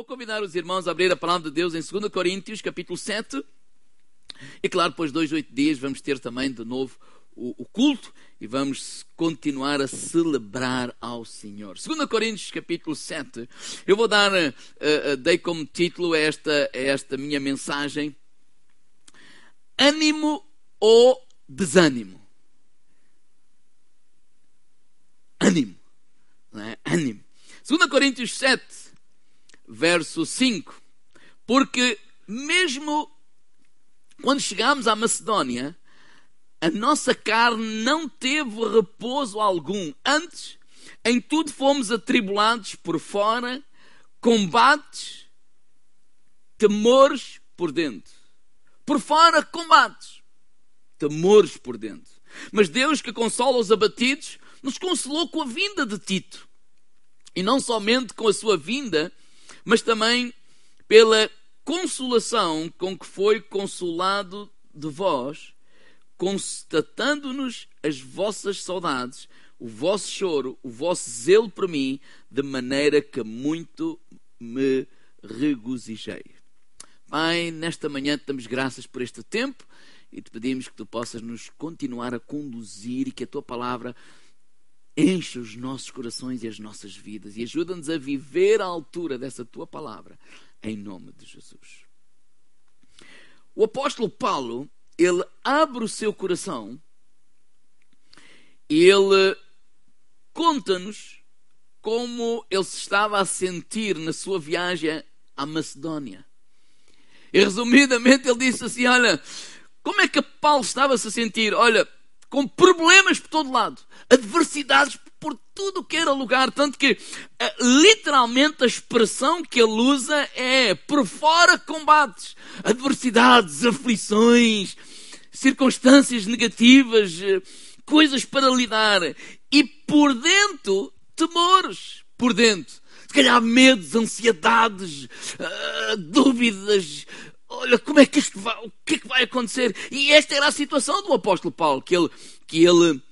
Vou convidar os irmãos a abrir a palavra de Deus em 2 Coríntios, capítulo 7. E claro, depois de dois, oito dias, vamos ter também de novo o, o, culto e vamos continuar a celebrar ao Senhor. 2 Coríntios, capítulo 7. Eu vou dar, uh, uh, dei como título esta, esta minha mensagem: Ânimo ou Desânimo? Ânimo. Não é? Ânimo. 2 Coríntios 7, verso 5. Porque mesmo quando chegámos à Macedónia, a nossa carne não teve repouso algum. Antes, em tudo fomos atribulados por fora, combates, temores por dentro. Por fora, combates, temores por dentro. Mas Deus, que consola os abatidos, nos consolou com a vinda de Tito. E não somente com a sua vinda, mas também pela consolação com que foi consolado de vós, constatando-nos as vossas saudades, o vosso choro, o vosso zelo por mim, de maneira que muito me regozijei. Pai, nesta manhã te damos graças por este tempo e te pedimos que tu possas nos continuar a conduzir e que a tua palavra encha os nossos corações e as nossas vidas e ajuda-nos a viver à altura dessa tua palavra, em nome de Jesus. O apóstolo Paulo, ele abre o seu coração e ele conta-nos como ele se estava a sentir na sua viagem à Macedónia. E resumidamente ele disse assim: Olha, como é que Paulo estava -se a sentir? Olha, com problemas por todo lado, adversidades por tudo que era lugar, tanto que eh, literalmente a expressão que ele usa é por fora combates, adversidades, aflições, circunstâncias negativas, eh, coisas para lidar e por dentro temores, por dentro. Se calhar medos, ansiedades, uh, dúvidas, olha, como é que isto vai, o que é que vai acontecer? E esta era a situação do apóstolo Paulo, que ele, que ele,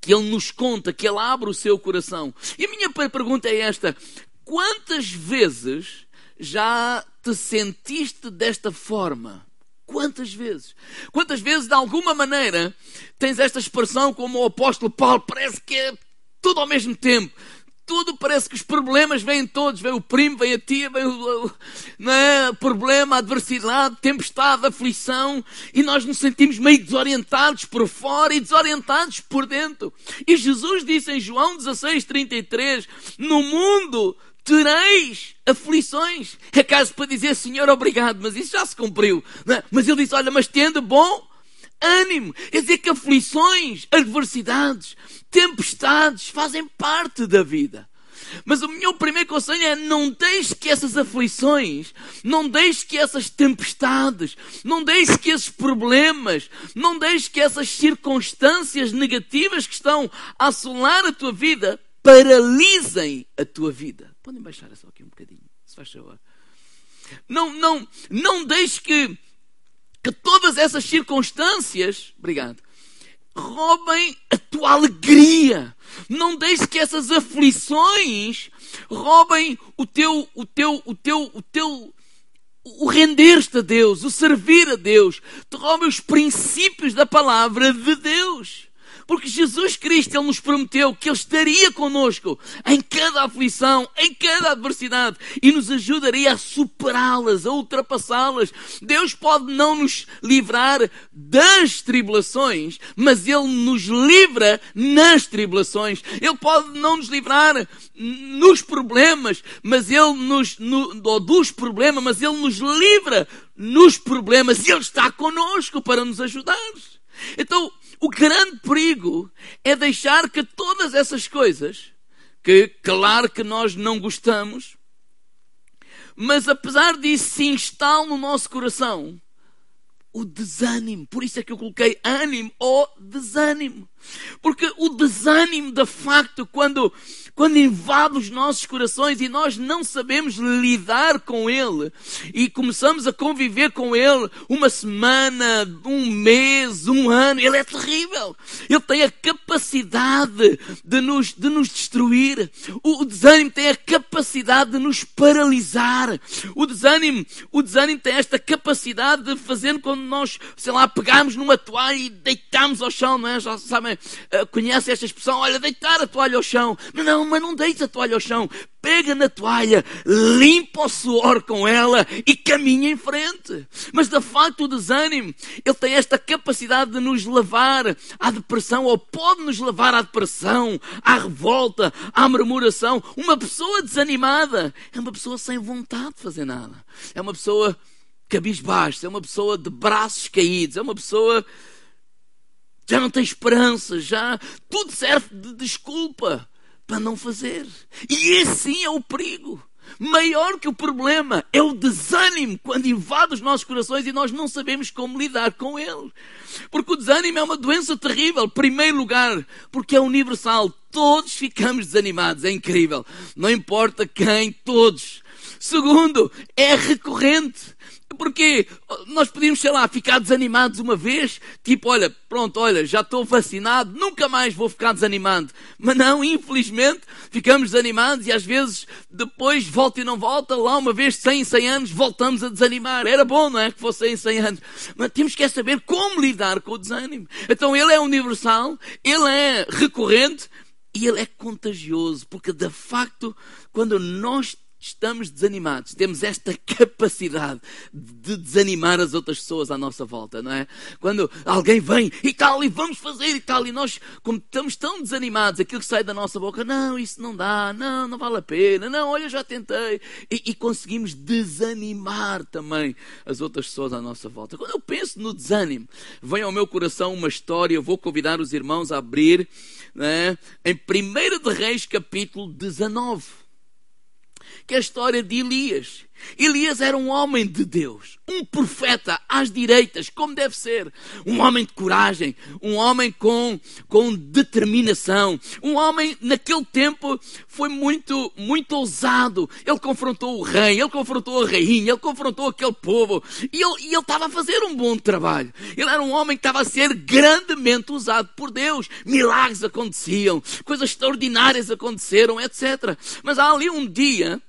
que ele nos conta, que ele abre o seu coração. E a minha pergunta é esta: quantas vezes já te sentiste desta forma? Quantas vezes? Quantas vezes, de alguma maneira, tens esta expressão como o apóstolo Paulo, parece que é tudo ao mesmo tempo tudo parece que os problemas vêm todos. Vem o primo, vem a tia, vem o, é? problema, adversidade, tempestade, aflição. E nós nos sentimos meio desorientados por fora e desorientados por dentro. E Jesus disse em João 16, 33, no mundo tereis aflições. É caso para dizer, Senhor, obrigado, mas isso já se cumpriu. É? Mas ele disse, olha, mas tendo bom ânimo. Quer dizer que aflições, adversidades, tempestades fazem parte da vida. Mas o meu primeiro conselho é não deixe que essas aflições, não deixe que essas tempestades, não deixe que esses problemas, não deixe que essas circunstâncias negativas que estão a assolar a tua vida paralisem a tua vida. Podem baixar só aqui um bocadinho, se faz favor. Não, não, não deixe que, que todas essas circunstâncias, obrigado, roubem a tua alegria. Não deixes que essas aflições roubem o teu, o teu, o teu, o teu, o render-te a Deus, o servir a Deus. Te roubem os princípios da palavra de Deus. Porque Jesus Cristo, Ele nos prometeu que Ele estaria conosco em cada aflição, em cada adversidade e nos ajudaria a superá-las, a ultrapassá-las. Deus pode não nos livrar das tribulações, mas Ele nos livra nas tribulações. Ele pode não nos livrar nos problemas, mas Ele nos, no, dos problemas, mas Ele nos livra nos problemas e Ele está conosco para nos ajudar. Então, o grande perigo é deixar que todas essas coisas, que claro que nós não gostamos, mas apesar disso se instala no nosso coração o desânimo. Por isso é que eu coloquei ânimo ou desânimo. Porque o desânimo, de facto, quando, quando invade os nossos corações e nós não sabemos lidar com ele e começamos a conviver com ele uma semana, um mês, um ano, ele é terrível. Ele tem a capacidade de nos, de nos destruir. O, o desânimo tem a capacidade de nos paralisar. O desânimo, o desânimo tem esta capacidade de fazer quando nós, sei lá, pegarmos numa toalha e deitamos ao chão, não é? Já sabem, uh, conhecem esta expressão, olha, deitar a toalha ao chão. Não, mas não deita a toalha ao chão. Pega na toalha, limpa o suor com ela e caminha em frente. Mas de facto o desânimo, ele tem esta capacidade de nos levar à depressão, ou pode nos levar à depressão, à revolta, à murmuração. Uma pessoa desanimada é uma pessoa sem vontade de fazer nada. É uma pessoa cabisbaixa, é uma pessoa de braços caídos, é uma pessoa já não tem esperança, já tudo serve de desculpa para não fazer. E esse sim é o perigo. Maior que o problema é o desânimo quando invade os nossos corações e nós não sabemos como lidar com ele. Porque o desânimo é uma doença terrível. Primeiro lugar, porque é universal. Todos ficamos desanimados. É incrível. Não importa quem, todos. Segundo, é recorrente. Porque nós podíamos, sei lá, ficar desanimados uma vez, tipo, olha, pronto, olha, já estou vacinado, nunca mais vou ficar desanimado. Mas não, infelizmente, ficamos desanimados e às vezes depois volta e não volta, lá uma vez 100, 100 anos, voltamos a desanimar. Era bom, não é? Que fosse 100, 100 anos. Mas temos que saber como lidar com o desânimo. Então ele é universal, ele é recorrente e ele é contagioso, porque de facto, quando nós estamos desanimados, temos esta capacidade de desanimar as outras pessoas à nossa volta, não é? Quando alguém vem e tal, e vamos fazer e tal, e nós, como estamos tão desanimados, aquilo que sai da nossa boca, não, isso não dá, não, não vale a pena, não, olha, já tentei, e, e conseguimos desanimar também as outras pessoas à nossa volta. Quando eu penso no desânimo, vem ao meu coração uma história, eu vou convidar os irmãos a abrir, né, em 1 de Reis, capítulo 19 que é a história de Elias. Elias era um homem de Deus, um profeta às direitas, como deve ser. Um homem de coragem, um homem com, com determinação. Um homem, naquele tempo, foi muito, muito ousado. Ele confrontou o rei, ele confrontou a rainha, ele confrontou aquele povo. E ele, e ele estava a fazer um bom trabalho. Ele era um homem que estava a ser grandemente usado por Deus. Milagres aconteciam, coisas extraordinárias aconteceram, etc. Mas há ali um dia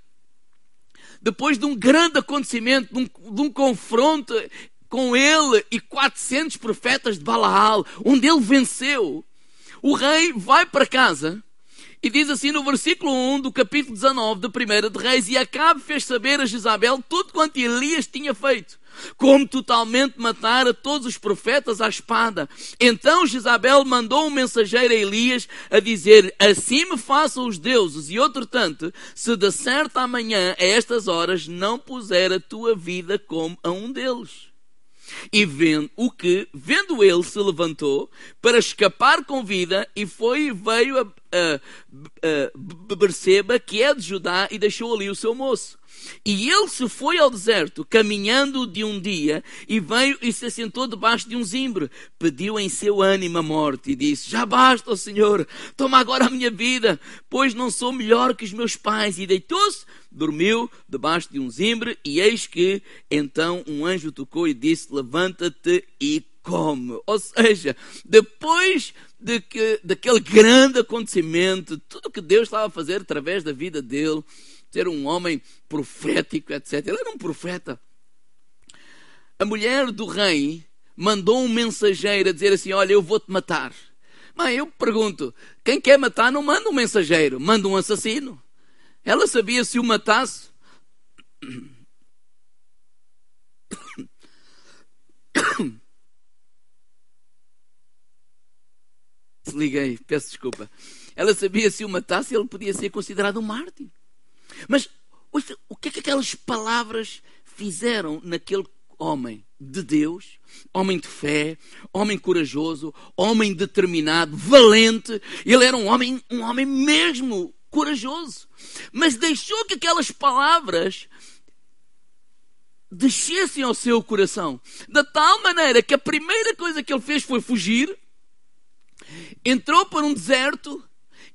depois de um grande acontecimento, de um, de um confronto com ele e 400 profetas de Balaal, onde ele venceu, o rei vai para casa e diz assim no versículo 1 do capítulo 19 de 1 de Reis: E Acabe fez saber a Jezabel tudo quanto Elias tinha feito, como totalmente matar a todos os profetas à espada. Então Jezabel mandou um mensageiro a Elias a dizer: Assim me façam os deuses, e outro tanto, se de certo amanhã, a estas horas, não puser a tua vida como a um deles. E vendo o que, vendo ele, se levantou para escapar com vida e foi e veio a Berseba, que é de Judá, e deixou ali o seu moço. E ele se foi ao deserto, caminhando de um dia, e veio e se assentou debaixo de um zimbre. Pediu em seu ânimo a morte e disse: Já basta, Senhor, toma agora a minha vida, pois não sou melhor que os meus pais. E deitou-se, dormiu debaixo de um zimbre, e eis que então um anjo tocou e disse: Levanta-te e come. Ou seja, depois de que, daquele grande acontecimento, tudo que Deus estava a fazer através da vida dele, ser um homem profético, etc. Ele era um profeta. A mulher do rei mandou um mensageiro a dizer assim: Olha, eu vou-te matar. Mas eu pergunto: quem quer matar não manda um mensageiro, manda um assassino. Ela sabia se o matasse. Liguei, peço desculpa. Ela sabia se o matasse, ele podia ser considerado um mártir. Mas ouça, o que é que aquelas palavras fizeram naquele homem de Deus, homem de fé, homem corajoso, homem determinado, valente. Ele era um homem, um homem mesmo corajoso. Mas deixou que aquelas palavras descessem ao seu coração, de tal maneira que a primeira coisa que ele fez foi fugir entrou para um deserto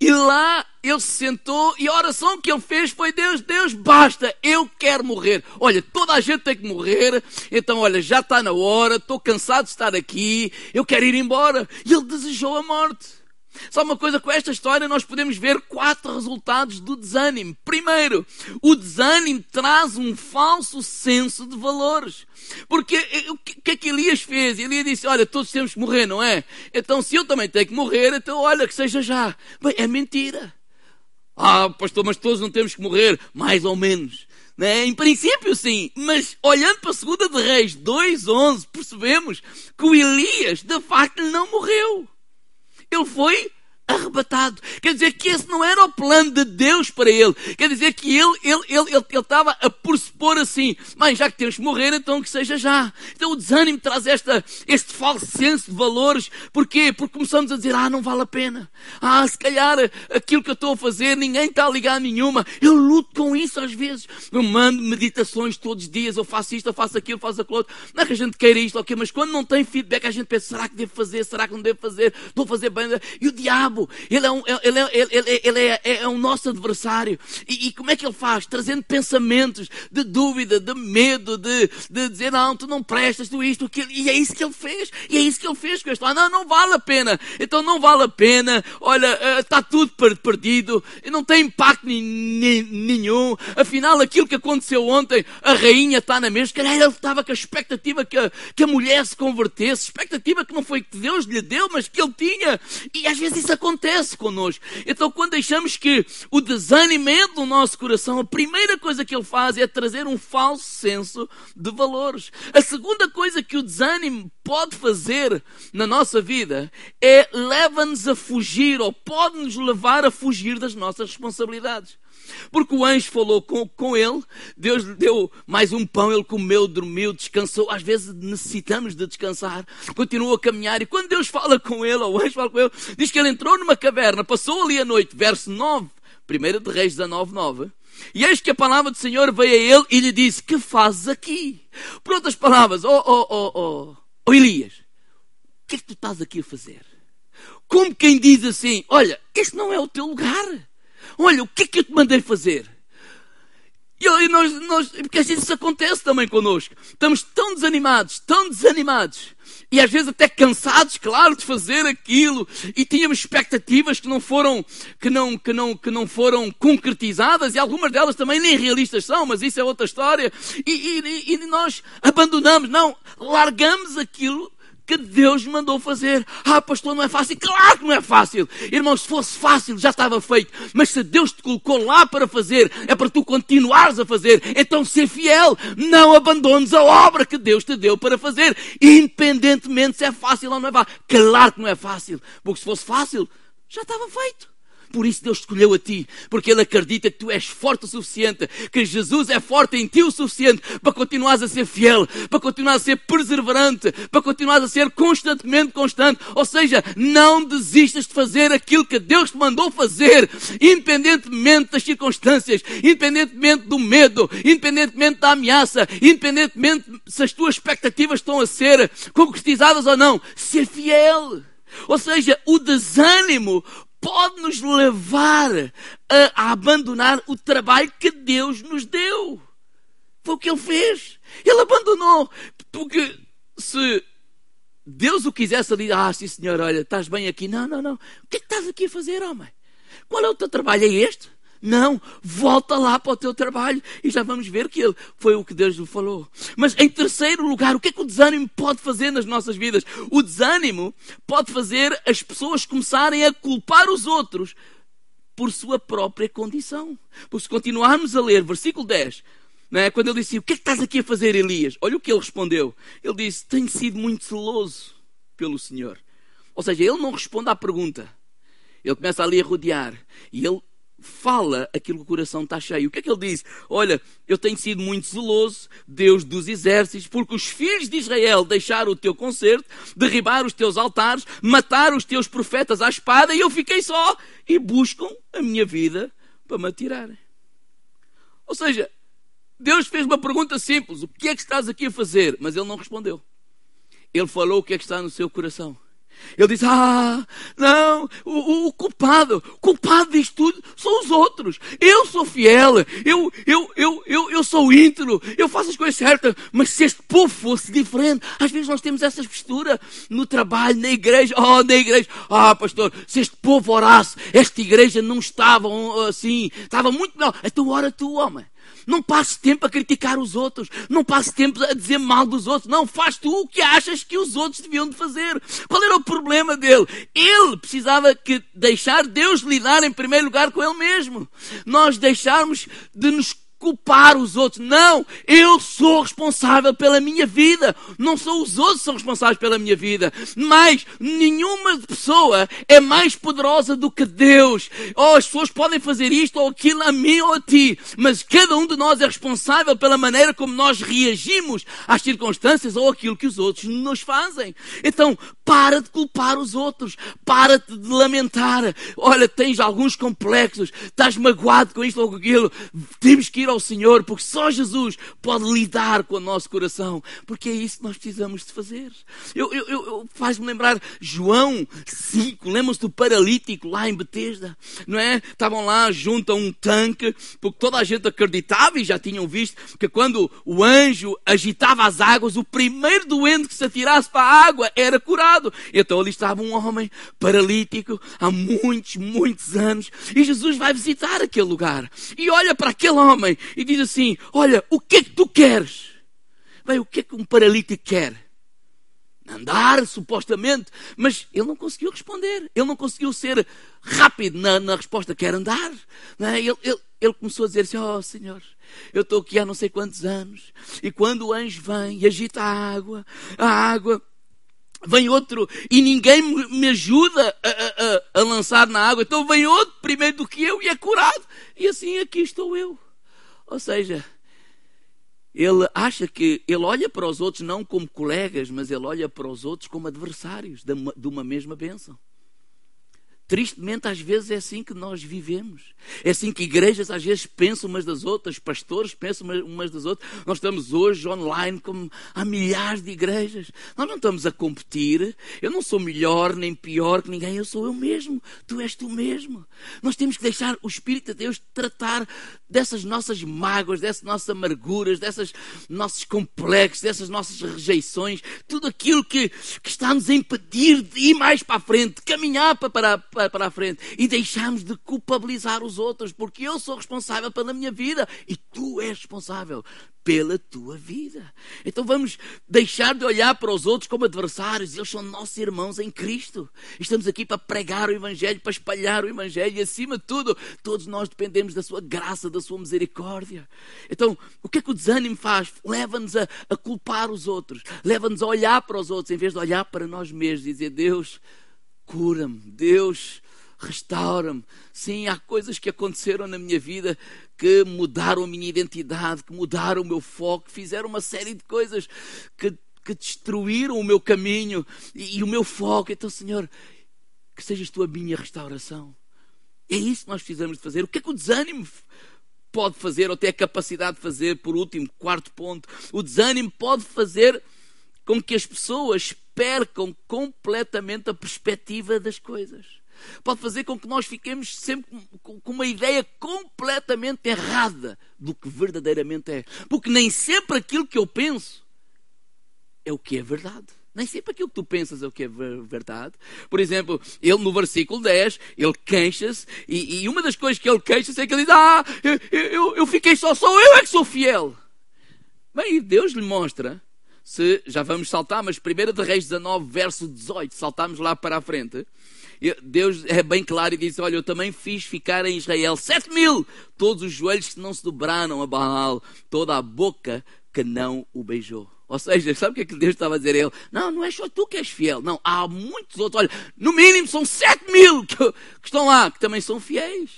e lá ele se sentou e a oração que ele fez foi: Deus, Deus, basta, eu quero morrer. Olha, toda a gente tem que morrer, então olha, já está na hora, estou cansado de estar aqui, eu quero ir embora. E ele desejou a morte. Só uma coisa, com esta história nós podemos ver quatro resultados do desânimo. Primeiro, o desânimo traz um falso senso de valores. Porque eh, o que é que Elias fez? Elias disse, olha, todos temos que morrer, não é? Então se eu também tenho que morrer, então olha, que seja já. Bem, é mentira. Ah, pastor, mas todos não temos que morrer. Mais ou menos. Né? Em princípio, sim, mas olhando para a segunda de Reis 2.11, percebemos que o Elias, de facto, não morreu. Ele foi arrebatado. Quer dizer que esse não era o plano de Deus para ele. Quer dizer que ele, ele, ele, ele, ele estava a por assim, mas já que temos que morrer, então que seja já. Então o desânimo traz esta, este falso senso de valores. Porquê? Porque começamos a dizer, ah, não vale a pena. Ah, se calhar aquilo que eu estou a fazer, ninguém está a ligar nenhuma. Eu luto com isso às vezes. Eu mando meditações todos os dias, eu faço isto, eu faço aquilo, faço aquilo outro. Não é que a gente queira isto, ok, mas quando não tem feedback, a gente pensa, será que devo fazer? Será que não devo fazer? Estou a fazer bem? E o diabo diabo, ele é, um, ele é, ele, ele é, é, é um nosso adversário. E, e, como é que ele faz? Trazendo pensamentos de dúvida, de medo, de, de dizer, não, tu não prestas, tu isto, aquilo. E é isso que ele fez. E é isso que ele fez com este. Ah, não, não vale a pena. Então não vale a pena. Olha, está eh, tudo perdido. Não tem impacto nenhum. Afinal, aquilo que aconteceu ontem, a rainha está na mesa. Calhar ele estava com a expectativa que a, que a mulher se convertesse. Expectativa que não foi que Deus lhe deu, mas que ele tinha. E às vezes isso acontece acontece conosco. Então, quando deixamos que o desânimo entre no nosso coração, a primeira coisa que ele faz é trazer um falso senso de valores. A segunda coisa que o desânimo pode fazer na nossa vida é leva-nos a fugir ou pode nos levar a fugir das nossas responsabilidades. Porque o anjo falou com, com ele, Deus lhe deu mais um pão, ele comeu, dormiu, descansou. Às vezes necessitamos de descansar, continua a caminhar. E quando Deus fala com ele, ou o anjo fala com ele, diz que ele entrou numa caverna, passou ali a noite, verso 9, 1 de Reis 19, 9. E eis que a palavra do Senhor veio a ele e lhe disse: Que fazes aqui? Por outras palavras, oh, oh, oh, oh, oh Elias, o que é que tu estás aqui a fazer? Como quem diz assim: Olha, este não é o teu lugar. Olha, o que é que eu te mandei fazer? E nós, nós, porque às vezes isso acontece também connosco. Estamos tão desanimados, tão desanimados. E às vezes até cansados, claro, de fazer aquilo. E tínhamos expectativas que não foram, que não, que não, que não foram concretizadas. E algumas delas também nem realistas são, mas isso é outra história. E, e, e nós abandonamos, não, largamos aquilo que Deus mandou fazer. Ah, pastor, não é fácil. Claro que não é fácil. Irmão, se fosse fácil, já estava feito. Mas se Deus te colocou lá para fazer, é para tu continuares a fazer. Então, ser fiel. Não abandones a obra que Deus te deu para fazer. Independentemente se é fácil ou não é fácil. Claro que não é fácil. Porque se fosse fácil, já estava feito. Por isso Deus escolheu a ti, porque Ele acredita que tu és forte o suficiente, que Jesus é forte em ti o suficiente para continuares a ser fiel, para continuar a ser perseverante, para continuares a ser constantemente constante. Ou seja, não desistas de fazer aquilo que Deus te mandou fazer, independentemente das circunstâncias, independentemente do medo, independentemente da ameaça, independentemente se as tuas expectativas estão a ser concretizadas ou não. Ser fiel. Ou seja, o desânimo pode nos levar a, abandonar o trabalho que Deus nos deu. Foi o que ele fez. Ele abandonou. Porque se Deus o quisesse ali, ah, sim senhor, olha, estás bem aqui. Não, não, não. O que é que estás aqui a fazer, homem? Qual é o teu trabalho? É este? Não, volta lá para o teu trabalho e já vamos ver que ele foi o que Deus lhe falou. Mas em terceiro lugar, o que é que o desânimo pode fazer nas nossas vidas? O desânimo pode fazer as pessoas começarem a culpar os outros por sua própria condição. Por se continuarmos a ler, versículo 10, é? quando ele disse: O que é que estás aqui a fazer, Elias? Olha o que ele respondeu. Ele disse: Tenho sido muito zeloso pelo Senhor. Ou seja, ele não responde à pergunta. Ele começa ali a rodear. E ele fala aquilo que o coração está cheio. O que é que ele diz? Olha, eu tenho sido muito zeloso, Deus dos exércitos, porque os filhos de Israel deixaram o teu concerto, derribaram os teus altares, mataram os teus profetas à espada e eu fiquei só e buscam a minha vida para me atirarem. Ou seja, Deus fez uma pergunta simples: o que é que estás aqui a fazer? Mas ele não respondeu. Ele falou o que é que está no seu coração. Ele diz: Ah, não, o, o, culpado, culpado disto tudo são os outros. Eu sou fiel, eu, eu, eu, eu, eu sou íntegro, eu faço as coisas certas. Mas se este povo fosse diferente, às vezes nós temos essa postura no trabalho, na igreja. Oh, na igreja, ah, pastor, se este povo orasse, esta igreja não estava assim, estava muito melhor. Então ora tu, homem. Não passe tempo a criticar os outros. Não passe tempo a dizer mal dos outros. Não, faz tu o que achas que os outros deviam de fazer. Qual era o problema dele? Ele precisava que deixar Deus lidar em primeiro lugar com ele mesmo. Nós deixarmos de nos culpar os outros. Não, eu sou responsável pela minha vida. Não são os outros que são responsáveis pela minha vida. Mas nenhuma pessoa é mais poderosa do que Deus. Oh, as pessoas podem fazer isto ou aquilo a mim ou a ti. Mas cada um de nós é responsável pela maneira como nós reagimos às circunstâncias ou aquilo que os outros nos fazem. Então, para de culpar os outros. Para de lamentar. Olha, tens alguns complexos. Estás magoado com isto ou com aquilo. Temos que ir ao Senhor, porque só Jesus pode lidar com o nosso coração, porque é isso que nós precisamos de fazer. Eu, eu, eu Faz-me lembrar João 5, lembram-se do paralítico lá em Betesda, não é? Estavam lá junto a um tanque, porque toda a gente acreditava e já tinham visto que quando o anjo agitava as águas, o primeiro doente que se atirasse para a água era curado. Então ali estava um homem paralítico há muitos, muitos anos, e Jesus vai visitar aquele lugar e olha para aquele homem e diz assim: Olha, o que é que tu queres? Bem, o que é que um paralítico quer? Andar, supostamente, mas ele não conseguiu responder, ele não conseguiu ser rápido na, na resposta, quer andar. É? Ele, ele, ele, começou a dizer assim: Oh Senhor, eu estou aqui há não sei quantos anos, e quando o anjo vem e agita a água, a água vem outro e ninguém me ajuda a, a, a, lançar na água, então vem outro primeiro do que eu e é curado. E assim aqui estou eu. Ou seja, ele acha que ele olha para os outros não como colegas, mas ele olha para os outros como adversários de uma mesma bênção. Tristemente, às vezes é assim que nós vivemos. É assim que igrejas às vezes pensam umas das outras, pastores pensam umas das outras. Nós estamos hoje online como há milhares de igrejas. Nós não estamos a competir. Eu não sou melhor nem pior que ninguém, eu sou eu mesmo. Tu és tu mesmo. Nós temos que deixar o Espírito de Deus tratar dessas nossas mágoas, dessas nossas amarguras, desses nossos complexos, dessas nossas rejeições, tudo aquilo que, que está nos a impedir de ir mais para a frente, de caminhar para, para para, a frente e deixamos de culpabilizar os outros, porque eu sou responsável pela minha vida e tu és responsável pela tua vida. Então vamos deixar de olhar para os outros como adversários, eles são nossos irmãos em Cristo. Estamos aqui para pregar o Evangelho, para espalhar o Evangelho e, acima de tudo, todos nós dependemos da Sua graça, da Sua misericórdia. Então, o que é que o desânimo faz? Leva-nos a, a culpar os outros, leva-nos a olhar para os outros em vez de olhar para nós mesmos e dizer: Deus cura-me, Deus restaura-me. Sim, há coisas que aconteceram na minha vida que mudaram a minha identidade, que mudaram o meu foco, fizeram uma série de coisas que, que destruíram o meu caminho e, e o meu foco. Então, Senhor, que sejas tu a minha restauração. É isso que nós precisamos de fazer. O que é que o desânimo pode fazer, ou tem a capacidade de fazer, por último, quarto ponto? O desânimo pode fazer com que as pessoas percam completamente a perspectiva das coisas. Pode fazer com que nós fiquemos sempre com uma ideia completamente errada do que verdadeiramente é. Porque nem sempre aquilo que eu penso é o que é verdade. Nem sempre aquilo que tu pensas é o que é verdade. Por exemplo, ele no versículo 10, ele queixa-se, e, e, uma das coisas que ele queixa-se é que ele diz: Ah, eu, eu, eu fiquei só, só eu é que sou fiel. Bem, Deus lhe mostra se já vamos saltar, mas 1 de Reis 19, verso 18, saltamos lá para a frente. Deus é bem claro e diz: Olha, eu também fiz ficar em Israel sete mil, todos os joelhos que não se dobraram a Baal, toda a boca que não o beijou. Ou seja, sabe o que é que Deus estava a dizer a ele? Não, não é só tu que és fiel. Não, há muitos outros. Olha, no mínimo são sete mil que, que estão lá, que também são fiéis.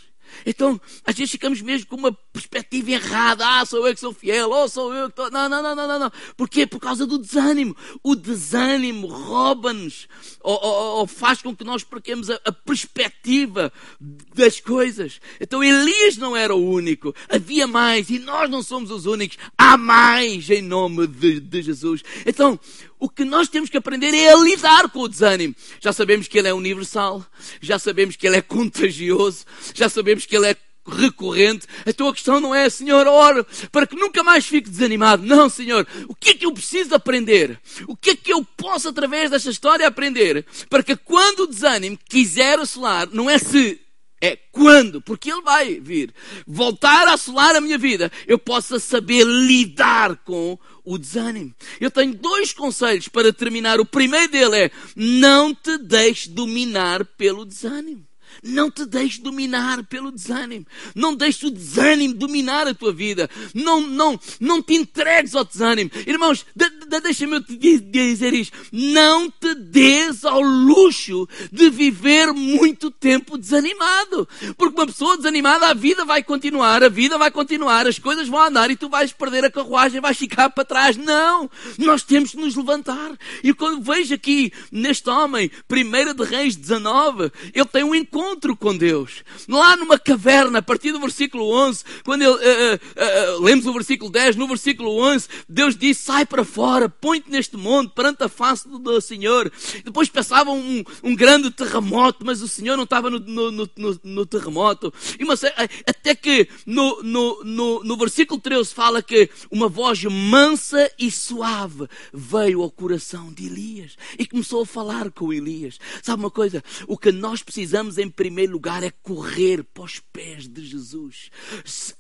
Então, às vezes ficamos mesmo com uma perspectiva errada. Ah, sou eu que sou fiel, ou oh, sou eu que estou. Não, não, não, não, não, não. Porquê? Por causa do desânimo. O desânimo rouba-nos ou, ou, ou, faz com que nós perquemos a, a perspectiva das coisas. Então Elias não era o único. Havia mais e nós não somos os únicos. Há mais em nome de, de Jesus. Então, o que nós temos que aprender é a lidar com o desânimo. Já sabemos que ele é universal, já sabemos que ele é contagioso, já sabemos que ele é recorrente. Então a questão não é, Senhor, oro para que nunca mais fique desanimado. Não, Senhor. O que é que eu preciso aprender? O que é que eu posso, através desta história, aprender? Para que quando o desânimo quiser assolar, não é se, é quando, porque ele vai vir, voltar a assolar a minha vida, eu possa saber lidar com o desânimo. Eu tenho dois conselhos para terminar. O primeiro dele é: não te deixes dominar pelo desânimo. Não te deixes dominar pelo desânimo. Não deixes o desânimo dominar a tua vida. Não, não, não te entregues ao desânimo. Irmãos, de, de, deixa-me te dizer isto. Não te des ao luxo de viver muito tempo desanimado. Porque uma pessoa desanimada, a vida vai continuar, a vida vai continuar, as coisas vão andar e tu vais perder a carruagem, vais ficar para trás. Não! Nós temos de nos levantar. E quando vejo aqui neste homem, 1 de Reis 19, ele tem um encontro encontro com Deus. Lá numa caverna, a partir do versículo 11, quando ele, uh, uh, uh, lemos o versículo 10, no versículo 11, Deus diz, sai para fora, põe-te neste monte, perante a face do, do Senhor. Depois passava um, um, grande terremoto, mas o Senhor não estava no, no, no, no terremoto. E uma, até que no, no versículo 13 fala que uma voz mansa e suave veio ao coração de Elias e começou a falar com Elias. Sabe uma coisa? O que nós precisamos em primeiro lugar é correr para os pés de Jesus.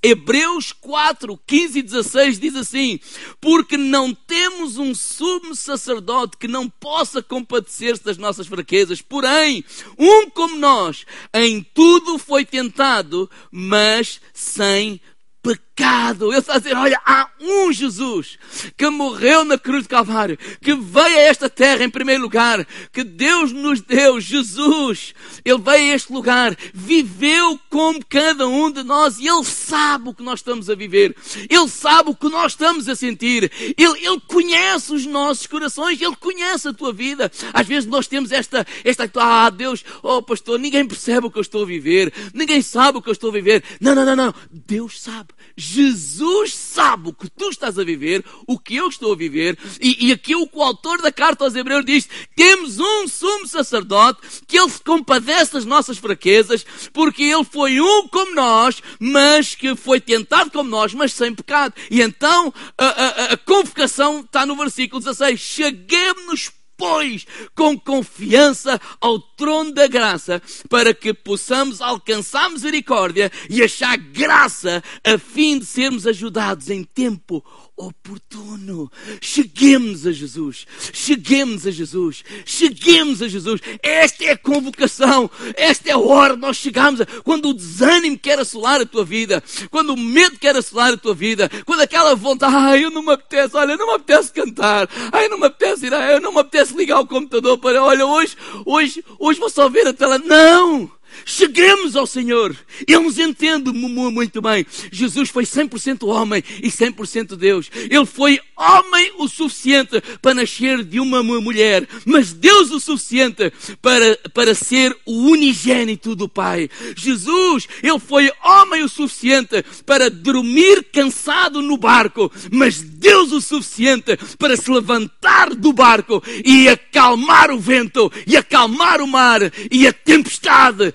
Hebreus 4, 15 e 16 diz assim: Porque não temos um sumo sacerdote que não possa compadecer-se das nossas fraquezas, porém, um como nós, em tudo foi tentado, mas sem pecado. Ele está a dizer: olha, há um Jesus que morreu na cruz de Calvário, que veio a esta terra em primeiro lugar, que Deus nos deu, Jesus. Ele veio a este lugar, viveu como cada um de nós e Ele sabe o que nós estamos a viver. Ele sabe o que nós estamos a sentir. Ele, ele conhece os nossos corações, Ele conhece a tua vida. Às vezes nós temos esta, esta, ah, Deus, oh pastor, ninguém percebe o que eu estou a viver, ninguém sabe o que eu estou a viver. Não, não, não, não. Deus sabe. Jesus sabe o que tu estás a viver, o que eu estou a viver, e, e aqui o, autor da carta aos Hebreus diz: temos um sumo sacerdote que ele se compadece das nossas fraquezas, porque ele foi um como nós, mas que foi tentado como nós, mas sem pecado. E então a, a, a convocação está no versículo 16: cheguemos-nos pois, com confiança ao trono da graça, para que possamos alcançar misericórdia e achar graça, a fim de sermos ajudados em tempo oportuno. Cheguemos a Jesus. Cheguemos a Jesus. Cheguemos a Jesus. Esta é a convocação. Esta é a hora nós chegamos. A... Quando o desânimo quer assolar a tua vida. Quando o medo quer assolar a tua vida. Quando aquela vontade, ai, eu não me apetece, olha, não me apetece cantar. Ai, não me apetece ir, ai, não me apetece ligar o computador para, olha, hoje, hoje, hoje vou só ver a tela. Não! Cheguemos ao Senhor. Ele nos entende muito bem. Jesus foi 100% homem e 100% Deus. Ele foi homem o suficiente para nascer de uma mulher, mas Deus o suficiente para, para ser o unigênito do Pai. Jesus, ele foi homem o suficiente para dormir cansado no barco, mas Deus o suficiente para se levantar do barco e acalmar o vento, e acalmar o mar, e a tempestade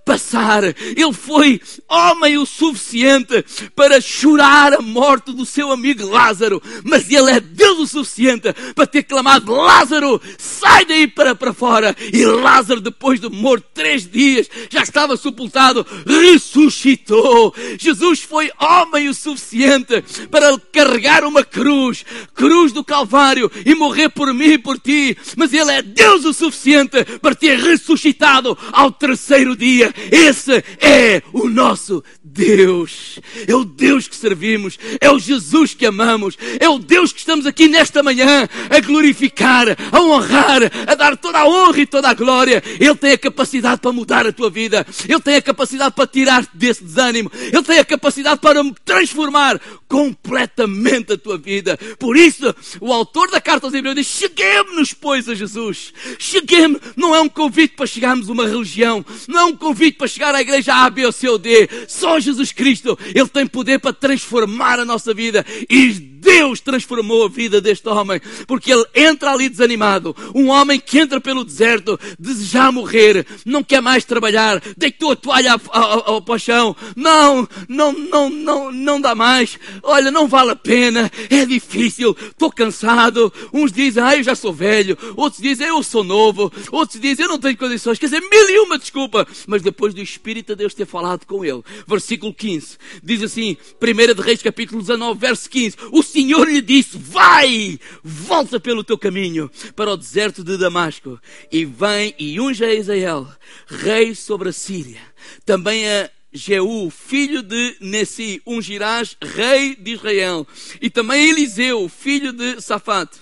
passar. Ele foi homem o suficiente para chorar a morte do seu amigo Lázaro, mas ele é Deus o suficiente para ter clamado: Lázaro, sai daí para, para fora. E Lázaro, depois de morto três dias, já estava sepultado, ressuscitou. Jesus foi homem o suficiente para carregar uma cruz, cruz do Calvário, e morrer por mim e por ti, mas ele é Deus o suficiente para ter ressuscitado ao terceiro dia Esse é o nosso Deus. É o Deus que servimos. É o Jesus que amamos. É o Deus que estamos aqui nesta manhã a glorificar, a honrar, a dar toda a honra e toda a glória. Ele tem a capacidade para mudar a tua vida. Ele tem a capacidade para tirar-te desse desânimo. Ele tem a capacidade para transformar completamente a tua vida. Por isso, o autor da carta aos Hebreus diz: Cheguemos-nos, pois, a Jesus. Cheguemos. Não é um convite para chegarmos a uma religião. Não é um convite para chegar à igreja A, B ou C ou D. Só Jesus Cristo. Ele tem poder para transformar a nossa vida. E Deus transformou a vida deste homem, porque ele entra ali desanimado. Um homem que entra pelo deserto, desejar morrer, não quer mais trabalhar, deitou a toalha ao, ao, chão. Não, não, não, não, não dá mais. Olha, não vale a pena, é difícil, estou cansado. Uns dizem, ah, eu já sou velho. Outros dizem, eu sou novo. Outros dizem, eu não tenho condições. Quer dizer, mil e uma desculpa. Mas depois do Espírito de Deus ter falado com ele, versículo 15, diz assim, 1 de Reis capítulo 19, verso 15, o Senhor lhe disse: Vai, volta pelo teu caminho para o deserto de Damasco e vem e unge a Israel, rei sobre a Síria. Também a Jeú, filho de Nessi, ungirás rei de Israel. E também Eliseu, filho de Safate,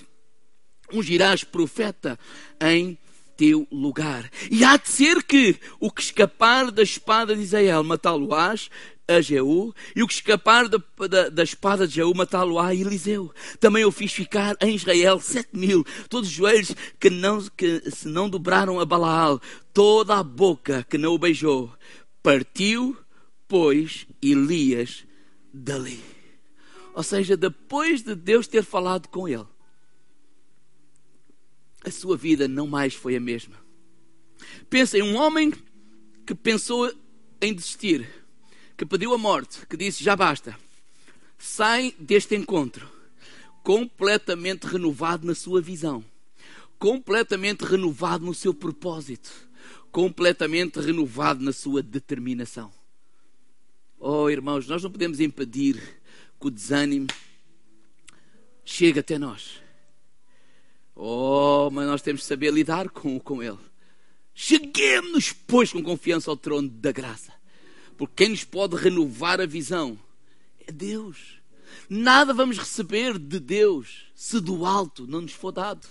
ungirás profeta em teu lugar. E há de ser que o que escapar da espada de Israel matá-lo-ás, a Jeú, e o que escapar da, da, da espada de Jeú matá-lo a Eliseu. Também eu fiz ficar em Israel sete mil, todos os joelhos que, não, que se não dobraram a Balaal, toda a boca que não o beijou. Partiu, pois, Elias dali. Ou seja, depois de Deus ter falado com ele, a sua vida não mais foi a mesma. Pensa em um homem que pensou em desistir que pediu a morte, que disse: Já basta, sai deste encontro completamente renovado na sua visão, completamente renovado no seu propósito, completamente renovado na sua determinação. Oh, irmãos, nós não podemos impedir que o desânimo chegue até nós. Oh, mas nós temos de saber lidar com, com ele. Cheguemos, pois, com confiança ao trono da graça porque quem nos pode renovar a visão é Deus. Nada vamos receber de Deus se do alto não nos for dado.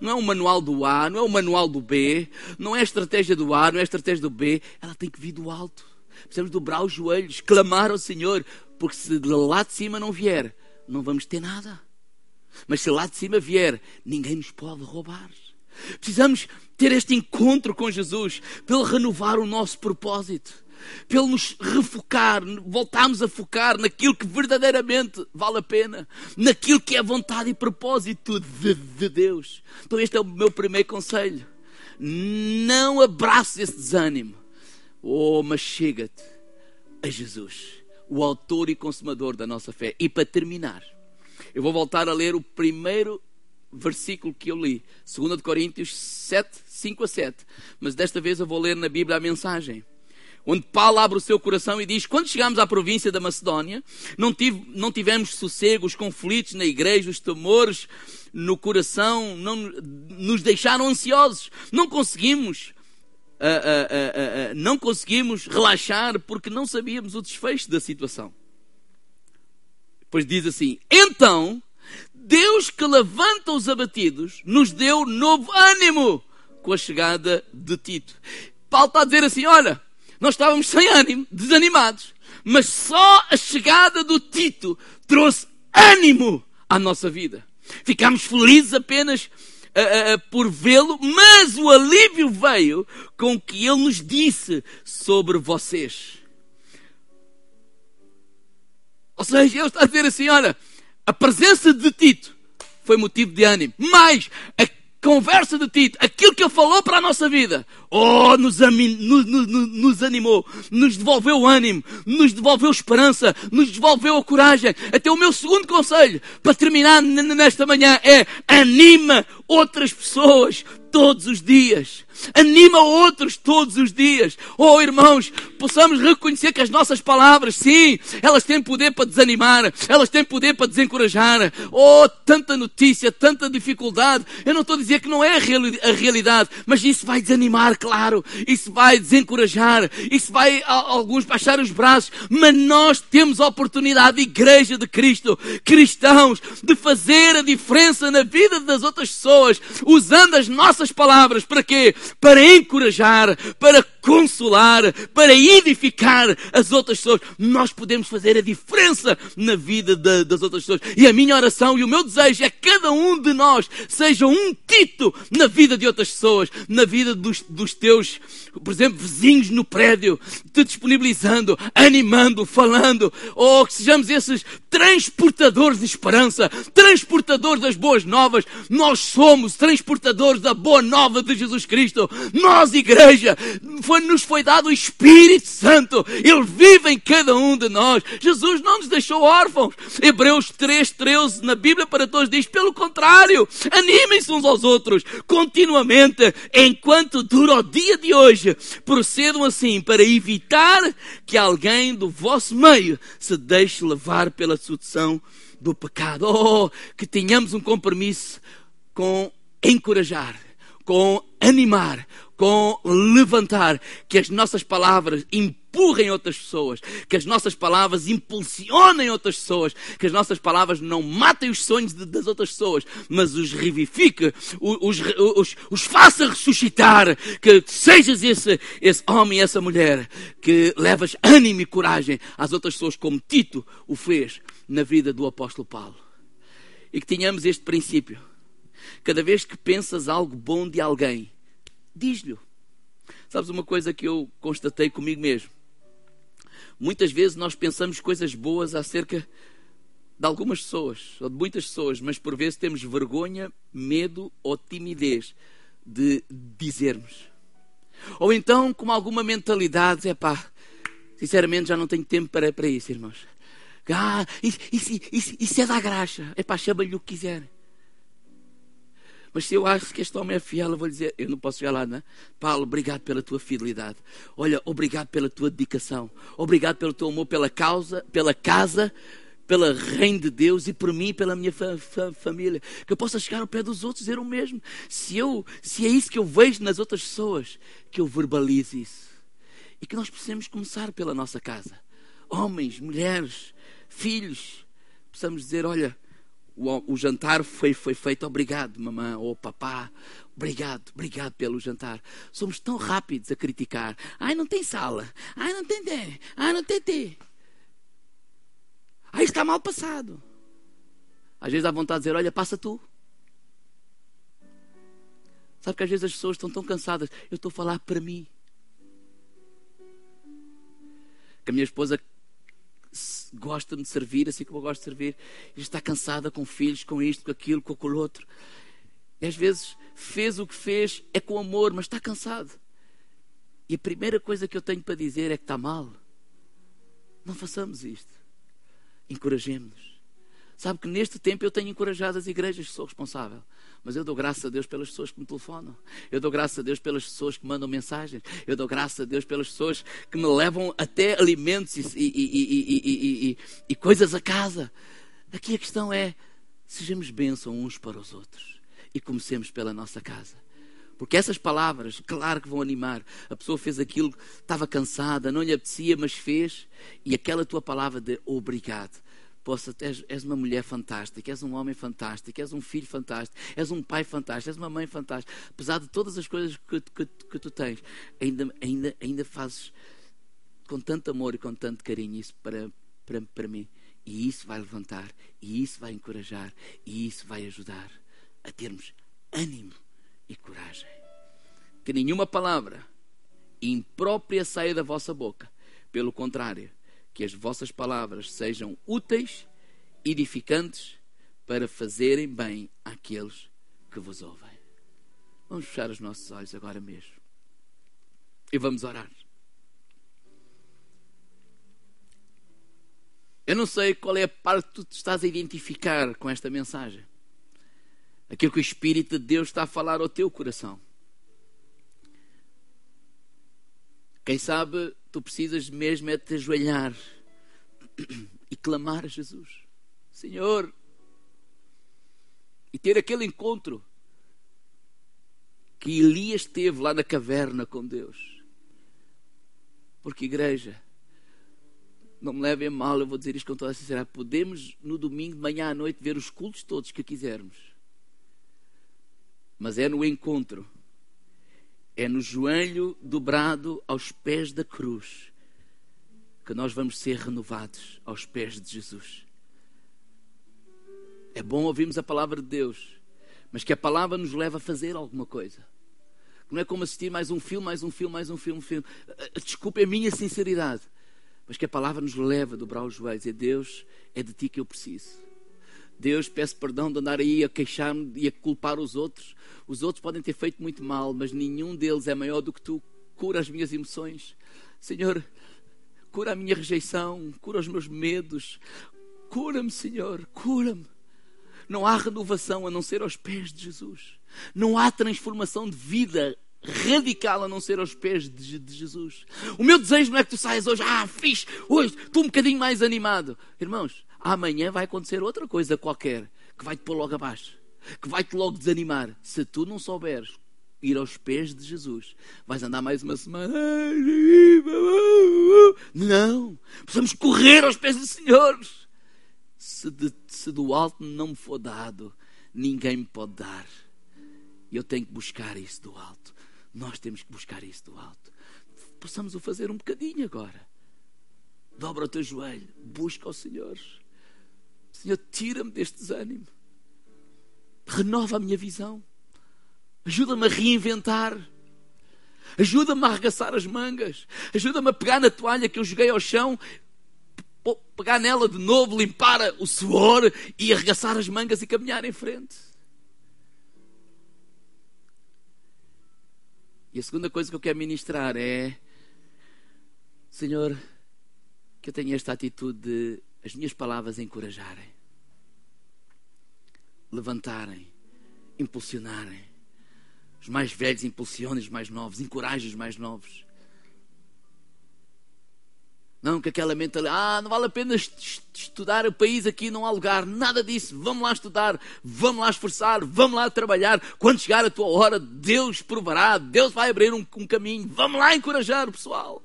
Não é o manual do A, não é o manual do B, não é a estratégia do A, não é a estratégia do B. Ela tem que vir do alto. Precisamos dobrar os joelhos, clamar ao Senhor, porque se de lá de cima não vier, não vamos ter nada. Mas se lá de cima vier, ninguém nos pode roubar. Precisamos ter este encontro com Jesus para Ele renovar o nosso propósito pelo nos refocar, voltarmos a focar naquilo que verdadeiramente vale a pena, naquilo que é vontade e propósito de, de Deus. Então, este é o meu primeiro conselho. Não abraçes esse desânimo, oh, mas chega-te a Jesus, o autor e consumador da nossa fé. E para terminar, eu vou voltar a ler o primeiro versículo que eu li, 2 Coríntios 7, 5 a 7. Mas desta vez eu vou ler na Bíblia a mensagem onde Paulo abre o seu coração e diz: Quando chegámos à província da Macedónia, não, tive, não tivemos sossego, os conflitos na igreja, os temores no coração não, nos deixaram ansiosos. Não conseguimos. Uh, uh, uh, não conseguimos relaxar porque não sabíamos o desfecho da situação. Depois diz assim: Então, Deus que levanta os abatidos nos deu novo ânimo com a chegada de Tito. Paulo está a dizer assim: Olha, nós estávamos sem ânimo, desanimados. Mas só a chegada do Tito trouxe ânimo à nossa vida. Ficámos felizes apenas uh, uh, por vê-lo, mas o alívio veio com o que ele nos disse sobre vocês. Ou seja, ele está a dizer assim: olha, a presença de Tito foi motivo de ânimo, mas a conversa de Tito, aquilo que ele falou para a nossa vida, oh, nos, nos, nos, nos, animou, nos devolveu ânimo, nos devolveu esperança, nos devolveu a coragem. Até o meu segundo conselho, para terminar nesta manhã, é anima outras pessoas todos os dias. Anima outros todos os dias. Oh, irmãos, possamos reconhecer que as nossas palavras, sim, elas têm poder para desanimar, elas têm poder para desencorajar. Oh, tanta notícia, tanta dificuldade. Eu não estou a dizer que não é a realidade, mas isso vai desanimar, claro. Isso vai desencorajar. Isso vai a, alguns baixar os braços. Mas nós temos a oportunidade, igreja de Cristo, cristãos, de fazer a diferença na vida das outras pessoas, usando as nossas palavras. Para quê? Para encorajar, para consolar, para edificar as outras pessoas. Nós podemos fazer a diferença na vida de, das outras pessoas. E a minha oração e o meu desejo é que cada um de nós seja um Tito na vida de outras pessoas, na vida dos, dos teus, por exemplo, vizinhos no prédio, te disponibilizando, animando, falando, ou que sejamos esses transportadores de esperança, transportadores das boas novas. Nós somos transportadores da boa nova de Jesus Cristo. Nós, igreja, foi, nos foi dado o Espírito Santo. Ele vive em cada um de nós. Jesus não nos deixou órfãos. Hebreus 3, 13 na Bíblia para todos diz, pelo contrário, animem-se uns aos outros continuamente, enquanto dura o dia de hoje. Procedam assim para evitar que alguém do vosso meio se deixe levar pela sedução do pecado. Oh, que tenhamos um compromisso com encorajar, com animar, com levantar, que as nossas palavras empurrem outras pessoas, que as nossas palavras impulsionem outras pessoas, que as nossas palavras não matem os sonhos de, das outras pessoas, mas os revifique, os, os, os, os faça ressuscitar, que sejas esse, esse homem, essa mulher, que levas ânimo e coragem às outras pessoas, como Tito o fez na vida do apóstolo Paulo. E que tenhamos este princípio. Cada vez que pensas algo bom de alguém, diz-lhe. Sabes uma coisa que eu constatei comigo mesmo? Muitas vezes nós pensamos coisas boas acerca de algumas pessoas, ou de muitas pessoas, mas por vezes temos vergonha, medo ou timidez de dizermos. Ou então, com alguma mentalidade, é pá, sinceramente já não tenho tempo para, para isso, irmãos. Ah, isso, isso, isso, é da graxa. É pá, chama-lhe o que quiser. Mas se eu acho que este homem é fiel, eu vou dizer, eu não posso chegar lá, não é? Paulo, obrigado pela tua fidelidade. Olha, obrigado pela tua dedicação. Obrigado pelo teu amor pela causa, pela casa, pela reino de Deus e por mim e pela minha fa fa família. Que eu possa chegar ao pé dos outros e dizer o mesmo. Se, eu, se é isso que eu vejo nas outras pessoas, que eu verbalize isso. E que nós precisamos começar pela nossa casa. Homens, mulheres, filhos. Precisamos dizer, olha, o, o, jantar foi, foi feito, obrigado, mamãe ou papá, obrigado, obrigado pelo jantar. Somos tão rápidos a criticar. Ai, não tem sala. Ai, não tem té. Ai, não tem té. Ai, está mal passado. Às vezes dá vontade de dizer, olha, passa tu. Sabe que às vezes as pessoas estão tão cansadas. Eu estou a falar para mim. Que a minha esposa gosta de servir, assim como eu gosto de servir, e está cansada com filhos, com isto, com aquilo, com aquilo outro. E às vezes fez o que fez, é com amor, mas está cansado. E a primeira coisa que eu tenho para dizer é que está mal. Não façamos isto. Encorajemos-nos. Sabe que neste tempo eu tenho encorajado as igrejas, sou responsável. Mas eu dou graças a Deus pelas pessoas que me telefonam. Eu dou graças a Deus pelas pessoas que mandam mensagens. Eu dou graças a Deus pelas pessoas que me levam até alimentos e, e, e, e coisas a casa. Aqui a questão é: sejamos bênção uns para os outros. E comecemos pela nossa casa. Porque essas palavras, claro que vão animar. A pessoa fez aquilo, estava cansada, não lhe apetecia, mas fez. E aquela tua palavra de obrigado possa, és, és, uma mulher fantástica, és um homem fantástico, és um filho fantástico, és um pai fantástico, és uma mãe fantástica. Apesar de todas as coisas que, que, que tu tens, ainda, ainda, ainda fazes com tanto amor e com tanto carinho isso para, para, para mim. E isso vai levantar, e isso vai encorajar, e isso vai ajudar a termos ânimo e coragem. Que nenhuma palavra imprópria saia da vossa boca. Pelo contrário, que as vossas palavras sejam úteis, edificantes, para fazerem bem àqueles que vos ouvem. Vamos fechar os nossos olhos agora mesmo. E vamos orar. Eu não sei qual é a parte que tu estás a identificar com esta mensagem. Aquilo que o Espírito de Deus está a falar ao teu coração. Quem sabe tu precisas mesmo é te ajoelhar e clamar a Jesus: Senhor, e ter aquele encontro que Elias teve lá na caverna com Deus. Porque, igreja, não me levem mal, eu vou dizer isto com toda a sinceridade. Podemos, no domingo, de manhã à noite, ver os cultos todos que quisermos. Mas é no encontro, é no joelho dobrado aos pés da cruz, que nós vamos ser renovados aos pés de Jesus. É bom ouvirmos a palavra de Deus, mas que a palavra nos leve a fazer alguma coisa. Não é como assistir mais um filme, mais um filme, mais um filme, um filme. Desculpe a minha sinceridade mas que a palavra nos leva a dobrar os joelhos e Deus, é de ti que eu preciso. Deus, peço perdão de andar aí a queixar-me e a culpar os outros. Os outros podem ter feito muito mal, mas nenhum deles é maior do que tu. Cura as minhas emoções. Senhor, cura a minha rejeição, cura os meus medos. Cura-me, Senhor, cura-me. Não há renovação a não ser aos pés de Jesus. Não há transformação de vida radical a não ser aos pés de, de, Jesus. O meu desejo não é que tu saias hoje, ah, fixe, hoje estou um bocadinho mais animado. Irmãos, amanhã vai acontecer outra coisa qualquer que vai te pôr logo abaixo, que vai te logo desanimar. Se tu não souberes ir aos pés de Jesus, vais andar mais uma semana. Não, precisamos correr aos pés do Senhor. Se, de, se do alto não me for dado, ninguém me pode dar. Eu tenho que buscar isso do alto. Nós temos que buscar isso do alto. Possamos o fazer um bocadinho agora. Dobra o teu joelho, busca o Senhor. Senhor, tira-me deste desânimo. Renova a minha visão. Ajuda-me a reinventar. Ajuda-me a arregaçar as mangas. Ajuda-me a pegar na toalha que eu joguei ao chão, pegar nela de novo, limpar o suor e arregaçar as mangas e caminhar em frente. E a segunda coisa que eu quero ministrar é: Senhor, que eu tenha esta atitude de as minhas palavras encorajarem, levantarem, impulsionarem. Os mais velhos impulsionem os mais novos, encorajem os mais novos. Não, que aquela mentalidade, ah, não vale a pena estudar o país aqui, não há lugar, nada disso. Vamos lá estudar, vamos lá esforçar, vamos lá trabalhar. Quando chegar a tua hora, Deus provará, Deus vai abrir um, um caminho. Vamos lá encorajar o pessoal.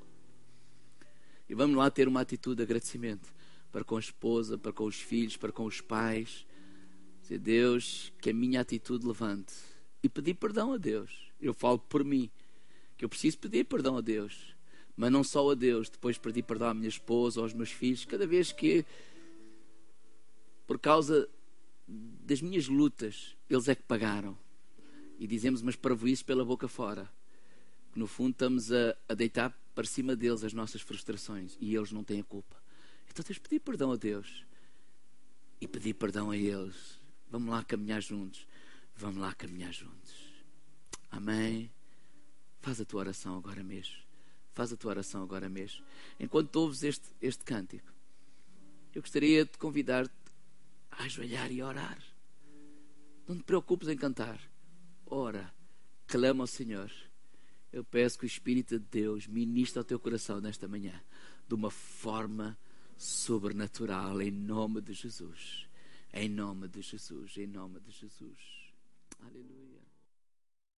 E vamos lá ter uma atitude de agradecimento para com a esposa, para com os filhos, para com os pais. Dizer, Deus, que a minha atitude levante. E pedir perdão a Deus. Eu falo por mim, que eu preciso pedir perdão a Deus mas não só a Deus. Depois pedi perdão à minha esposa, aos meus filhos, cada vez que, por causa das minhas lutas, eles é que pagaram. E dizemos umas parvoíces pela boca fora. No fundo, estamos a, a deitar para cima deles as nossas frustrações e eles não têm a culpa. Então tens de pedir perdão a Deus e pedir perdão a eles. Vamos lá caminhar juntos. Vamos lá caminhar juntos. Amém. Faz a tua oração agora mesmo. Faz a tua oração agora mesmo. Enquanto ouves este, este cântico, eu gostaria de convidar-te a ajoelhar e a orar. Não te preocupes em cantar. Ora, clama ao Senhor. Eu peço que o Espírito de Deus ministre ao teu coração nesta manhã de uma forma sobrenatural, em nome de Jesus. Em nome de Jesus, em nome de Jesus. Aleluia.